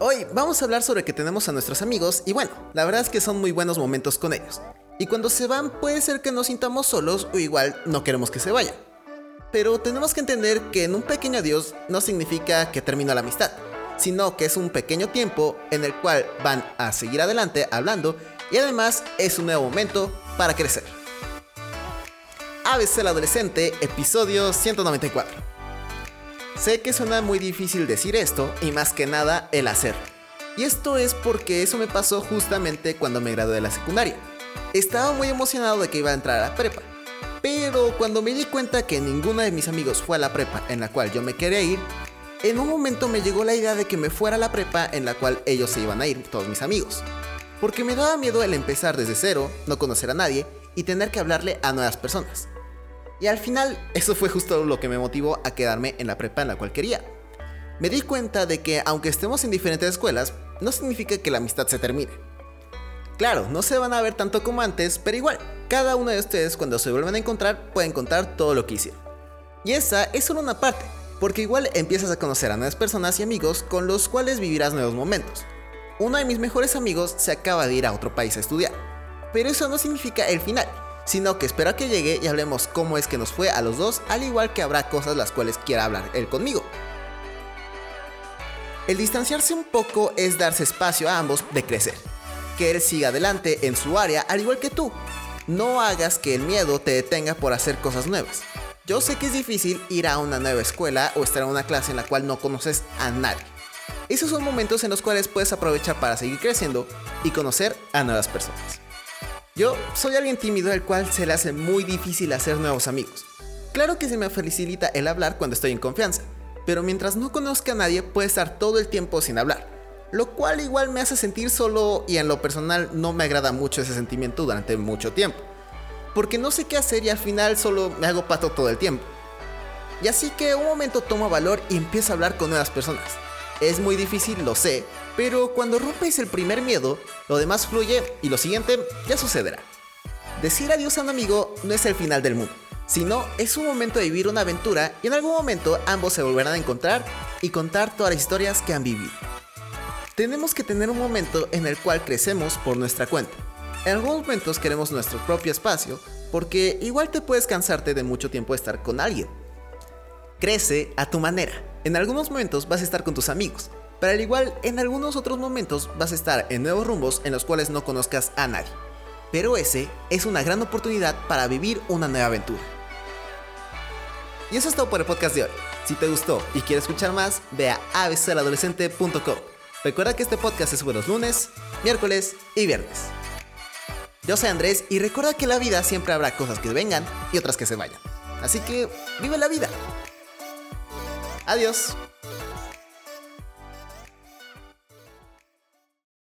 Hoy vamos a hablar sobre que tenemos a nuestros amigos y bueno, la verdad es que son muy buenos momentos con ellos. Y cuando se van puede ser que nos sintamos solos o igual no queremos que se vayan. Pero tenemos que entender que en un pequeño adiós no significa que termina la amistad, sino que es un pequeño tiempo en el cual van a seguir adelante hablando y además es un nuevo momento para crecer. ABC el Adolescente, episodio 194. Sé que suena muy difícil decir esto y más que nada el hacer. Y esto es porque eso me pasó justamente cuando me gradué de la secundaria. Estaba muy emocionado de que iba a entrar a la prepa. Pero cuando me di cuenta que ninguno de mis amigos fue a la prepa en la cual yo me quería ir, en un momento me llegó la idea de que me fuera a la prepa en la cual ellos se iban a ir, todos mis amigos. Porque me daba miedo el empezar desde cero, no conocer a nadie y tener que hablarle a nuevas personas. Y al final, eso fue justo lo que me motivó a quedarme en la prepa en la cual quería. Me di cuenta de que aunque estemos en diferentes escuelas, no significa que la amistad se termine. Claro, no se van a ver tanto como antes, pero igual, cada uno de ustedes cuando se vuelvan a encontrar pueden contar todo lo que hicieron. Y esa es solo una parte, porque igual empiezas a conocer a nuevas personas y amigos con los cuales vivirás nuevos momentos. Uno de mis mejores amigos se acaba de ir a otro país a estudiar, pero eso no significa el final, sino que espero a que llegue y hablemos cómo es que nos fue a los dos, al igual que habrá cosas las cuales quiera hablar él conmigo. El distanciarse un poco es darse espacio a ambos de crecer. Que él siga adelante en su área al igual que tú. No hagas que el miedo te detenga por hacer cosas nuevas. Yo sé que es difícil ir a una nueva escuela o estar en una clase en la cual no conoces a nadie. Esos son momentos en los cuales puedes aprovechar para seguir creciendo y conocer a nuevas personas. Yo soy alguien tímido al cual se le hace muy difícil hacer nuevos amigos. Claro que se me facilita el hablar cuando estoy en confianza, pero mientras no conozca a nadie puede estar todo el tiempo sin hablar, lo cual igual me hace sentir solo y en lo personal no me agrada mucho ese sentimiento durante mucho tiempo, porque no sé qué hacer y al final solo me hago pato todo el tiempo. Y así que un momento tomo valor y empiezo a hablar con nuevas personas. Es muy difícil, lo sé, pero cuando rompes el primer miedo, lo demás fluye y lo siguiente ya sucederá. Decir adiós a un amigo no es el final del mundo, sino es un momento de vivir una aventura y en algún momento ambos se volverán a encontrar y contar todas las historias que han vivido. Tenemos que tener un momento en el cual crecemos por nuestra cuenta. En algunos momentos queremos nuestro propio espacio porque igual te puedes cansarte de mucho tiempo estar con alguien. Crece a tu manera. En algunos momentos vas a estar con tus amigos, pero al igual, en algunos otros momentos vas a estar en nuevos rumbos en los cuales no conozcas a nadie. Pero ese es una gran oportunidad para vivir una nueva aventura. Y eso es todo por el podcast de hoy. Si te gustó y quieres escuchar más, ve a abcaladolescente.com. Recuerda que este podcast se sube los lunes, miércoles y viernes. Yo soy Andrés y recuerda que en la vida siempre habrá cosas que vengan y otras que se vayan. Así que vive la vida. Adiós.